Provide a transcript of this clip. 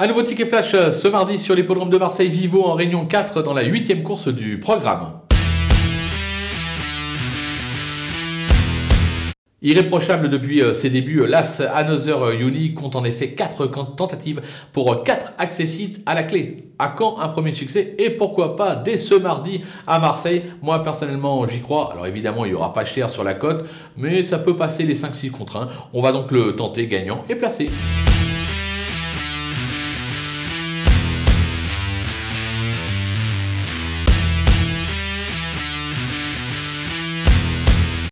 Un nouveau ticket flash euh, ce mardi sur l'hippodrome de Marseille Vivo en Réunion 4 dans la huitième course du programme. Irréprochable depuis euh, ses débuts, euh, l'As Another Uni compte en effet 4 tentatives pour 4 accessites à la clé. À quand un premier succès et pourquoi pas dès ce mardi à Marseille? Moi personnellement j'y crois. Alors évidemment il n'y aura pas cher sur la cote, mais ça peut passer les 5-6 contre 1. On va donc le tenter gagnant et placé.